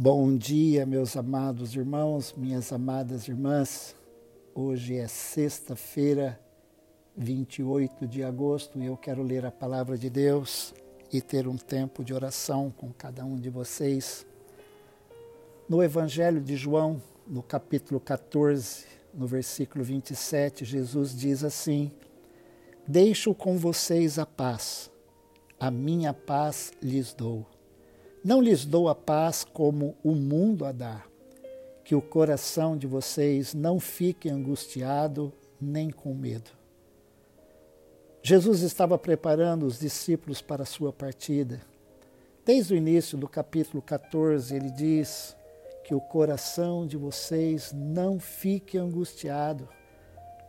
Bom dia, meus amados irmãos, minhas amadas irmãs. Hoje é sexta-feira, 28 de agosto, e eu quero ler a palavra de Deus e ter um tempo de oração com cada um de vocês. No Evangelho de João, no capítulo 14, no versículo 27, Jesus diz assim: Deixo com vocês a paz, a minha paz lhes dou. Não lhes dou a paz como o mundo a dá. Que o coração de vocês não fique angustiado nem com medo. Jesus estava preparando os discípulos para a sua partida. Desde o início do capítulo 14, ele diz que o coração de vocês não fique angustiado.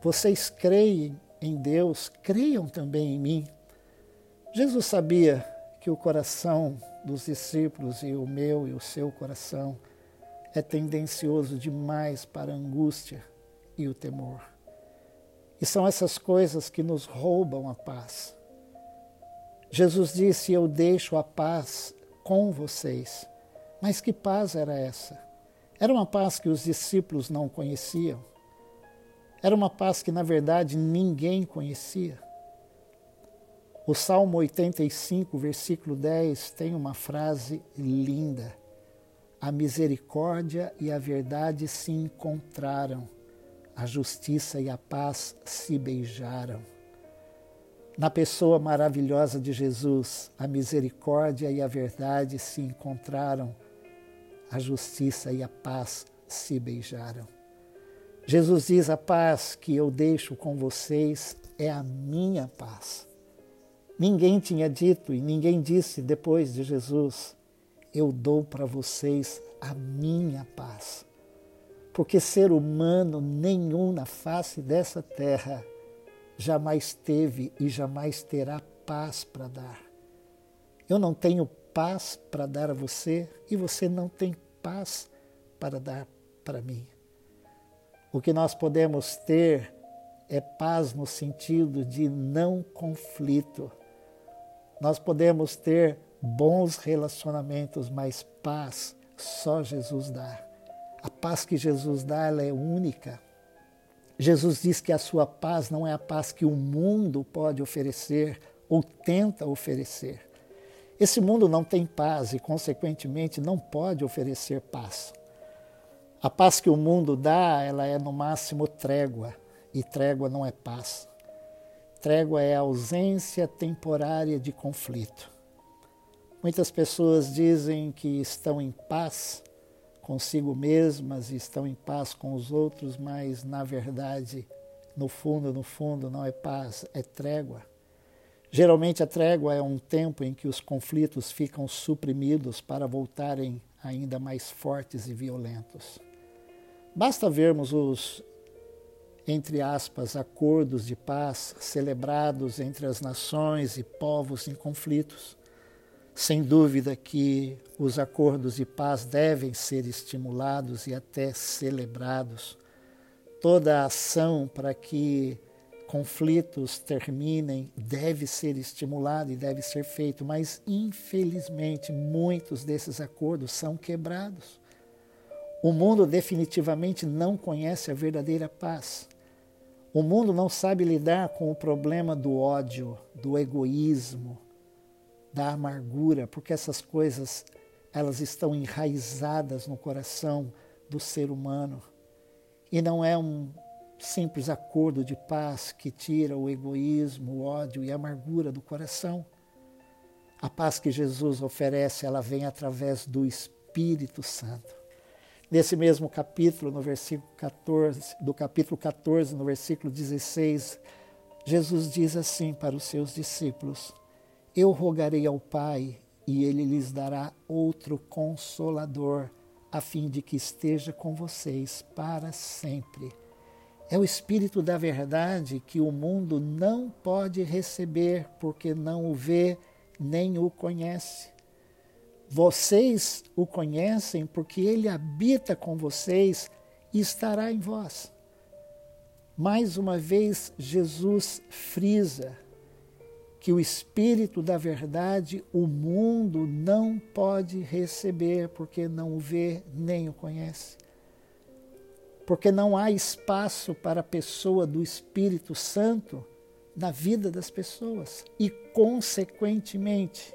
Vocês creem em Deus, creiam também em mim. Jesus sabia que o coração dos discípulos e o meu e o seu coração é tendencioso demais para a angústia e o temor. E são essas coisas que nos roubam a paz. Jesus disse: Eu deixo a paz com vocês. Mas que paz era essa? Era uma paz que os discípulos não conheciam. Era uma paz que, na verdade, ninguém conhecia. O Salmo 85, versículo 10, tem uma frase linda. A misericórdia e a verdade se encontraram, a justiça e a paz se beijaram. Na pessoa maravilhosa de Jesus, a misericórdia e a verdade se encontraram, a justiça e a paz se beijaram. Jesus diz: A paz que eu deixo com vocês é a minha paz. Ninguém tinha dito e ninguém disse depois de Jesus: Eu dou para vocês a minha paz. Porque ser humano nenhum na face dessa terra jamais teve e jamais terá paz para dar. Eu não tenho paz para dar a você e você não tem paz para dar para mim. O que nós podemos ter é paz no sentido de não conflito nós podemos ter bons relacionamentos, mas paz só Jesus dá. A paz que Jesus dá, ela é única. Jesus diz que a sua paz não é a paz que o mundo pode oferecer ou tenta oferecer. Esse mundo não tem paz e, consequentemente, não pode oferecer paz. A paz que o mundo dá, ela é no máximo trégua, e trégua não é paz. Trégua é a ausência temporária de conflito. Muitas pessoas dizem que estão em paz consigo mesmas e estão em paz com os outros, mas na verdade, no fundo, no fundo, não é paz, é trégua. Geralmente a trégua é um tempo em que os conflitos ficam suprimidos para voltarem ainda mais fortes e violentos. Basta vermos os entre aspas, acordos de paz celebrados entre as nações e povos em conflitos. Sem dúvida que os acordos de paz devem ser estimulados e até celebrados. Toda ação para que conflitos terminem deve ser estimulada e deve ser feito, mas infelizmente muitos desses acordos são quebrados. O mundo definitivamente não conhece a verdadeira paz. O mundo não sabe lidar com o problema do ódio, do egoísmo, da amargura, porque essas coisas elas estão enraizadas no coração do ser humano. E não é um simples acordo de paz que tira o egoísmo, o ódio e a amargura do coração. A paz que Jesus oferece, ela vem através do Espírito Santo. Nesse mesmo capítulo, no versículo 14, do capítulo 14, no versículo 16, Jesus diz assim para os seus discípulos: Eu rogarei ao Pai e ele lhes dará outro consolador, a fim de que esteja com vocês para sempre. É o Espírito da Verdade que o mundo não pode receber, porque não o vê nem o conhece. Vocês o conhecem porque ele habita com vocês e estará em vós. Mais uma vez, Jesus frisa que o Espírito da Verdade o mundo não pode receber, porque não o vê nem o conhece. Porque não há espaço para a pessoa do Espírito Santo na vida das pessoas. E, consequentemente,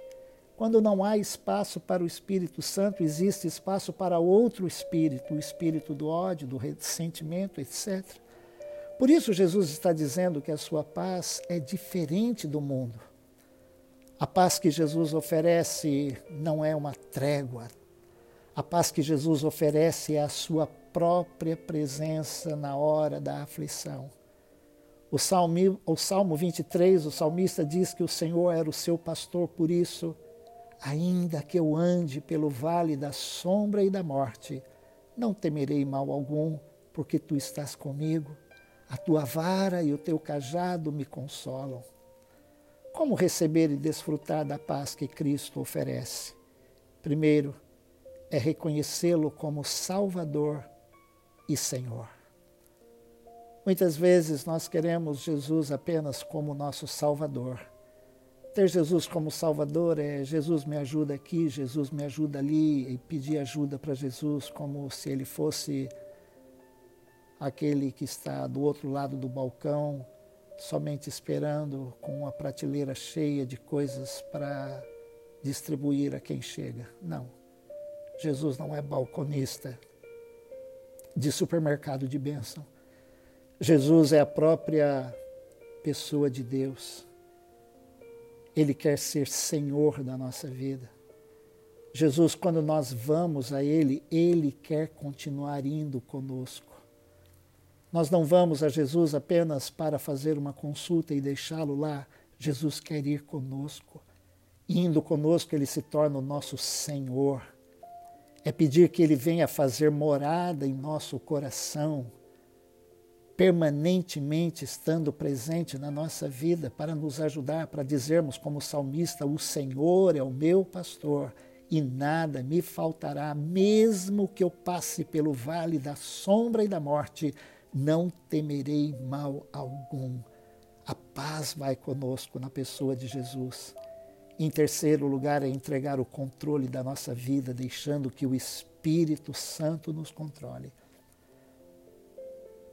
quando não há espaço para o Espírito Santo, existe espaço para outro espírito, o espírito do ódio, do ressentimento, etc. Por isso, Jesus está dizendo que a sua paz é diferente do mundo. A paz que Jesus oferece não é uma trégua. A paz que Jesus oferece é a sua própria presença na hora da aflição. O, Salmo, o Salmo 23, o salmista diz que o Senhor era o seu pastor, por isso, ainda que eu ande pelo vale da sombra e da morte, não temerei mal algum, porque tu estás comigo a tua vara e o teu cajado me consolam. Como receber e desfrutar da paz que Cristo oferece? Primeiro, é reconhecê-lo como Salvador e Senhor. Muitas vezes nós queremos Jesus apenas como nosso Salvador. Ter Jesus como Salvador é Jesus me ajuda aqui, Jesus me ajuda ali, e pedir ajuda para Jesus como se ele fosse aquele que está do outro lado do balcão, somente esperando com uma prateleira cheia de coisas para distribuir a quem chega. Não. Jesus não é balconista de supermercado de bênção. Jesus é a própria pessoa de Deus. Ele quer ser Senhor da nossa vida. Jesus, quando nós vamos a Ele, Ele quer continuar indo conosco. Nós não vamos a Jesus apenas para fazer uma consulta e deixá-lo lá. Jesus quer ir conosco. Indo conosco, ele se torna o nosso Senhor. É pedir que ele venha fazer morada em nosso coração, permanentemente estando presente na nossa vida para nos ajudar, para dizermos, como salmista: O Senhor é o meu pastor e nada me faltará, mesmo que eu passe pelo vale da sombra e da morte não temerei mal algum. A paz vai conosco na pessoa de Jesus. Em terceiro lugar, é entregar o controle da nossa vida, deixando que o Espírito Santo nos controle.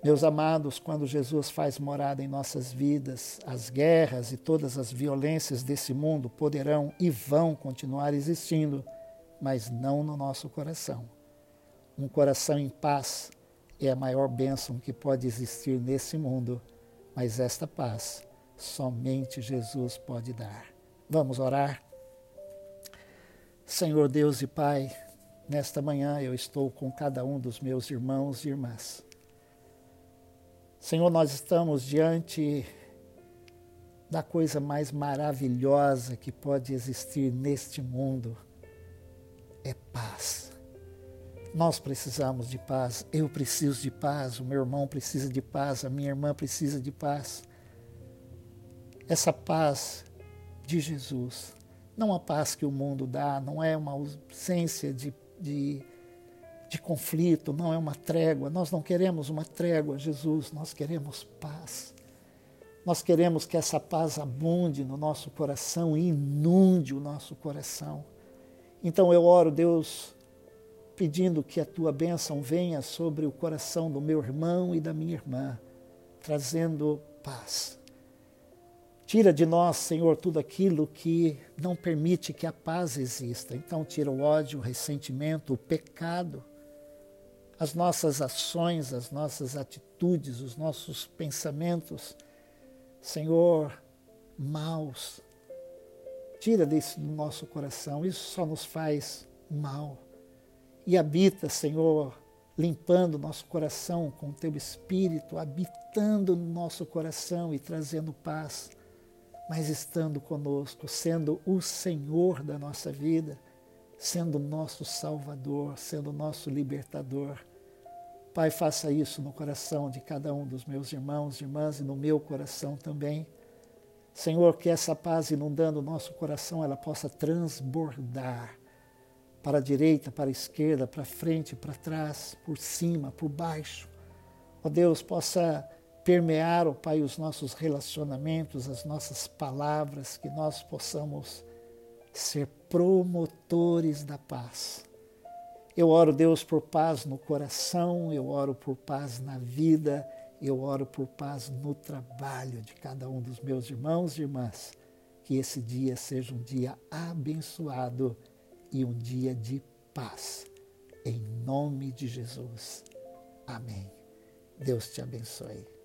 Meus amados, quando Jesus faz morada em nossas vidas, as guerras e todas as violências desse mundo poderão e vão continuar existindo, mas não no nosso coração. Um coração em paz é a maior bênção que pode existir nesse mundo, mas esta paz somente Jesus pode dar. Vamos orar? Senhor Deus e Pai, nesta manhã eu estou com cada um dos meus irmãos e irmãs. Senhor, nós estamos diante da coisa mais maravilhosa que pode existir neste mundo: é paz. Nós precisamos de paz, eu preciso de paz, o meu irmão precisa de paz, a minha irmã precisa de paz. Essa paz de Jesus, não a paz que o mundo dá, não é uma ausência de, de, de conflito, não é uma trégua. Nós não queremos uma trégua, Jesus, nós queremos paz. Nós queremos que essa paz abunde no nosso coração e inunde o nosso coração. Então eu oro, Deus, pedindo que a tua bênção venha sobre o coração do meu irmão e da minha irmã, trazendo paz. Tira de nós, Senhor, tudo aquilo que não permite que a paz exista. Então, tira o ódio, o ressentimento, o pecado, as nossas ações, as nossas atitudes, os nossos pensamentos, Senhor, maus. Tira disso do nosso coração. Isso só nos faz mal e habita, Senhor, limpando nosso coração com o teu espírito, habitando no nosso coração e trazendo paz, mas estando conosco, sendo o Senhor da nossa vida, sendo nosso Salvador, sendo nosso libertador. Pai, faça isso no coração de cada um dos meus irmãos e irmãs e no meu coração também. Senhor, que essa paz inundando o nosso coração, ela possa transbordar para a direita, para a esquerda, para frente, para trás, por cima, por baixo. Ó Deus, possa permear, ó Pai, os nossos relacionamentos, as nossas palavras, que nós possamos ser promotores da paz. Eu oro, Deus, por paz no coração, eu oro por paz na vida, eu oro por paz no trabalho de cada um dos meus irmãos e irmãs. Que esse dia seja um dia abençoado e um dia de paz. Em nome de Jesus. Amém. Deus te abençoe.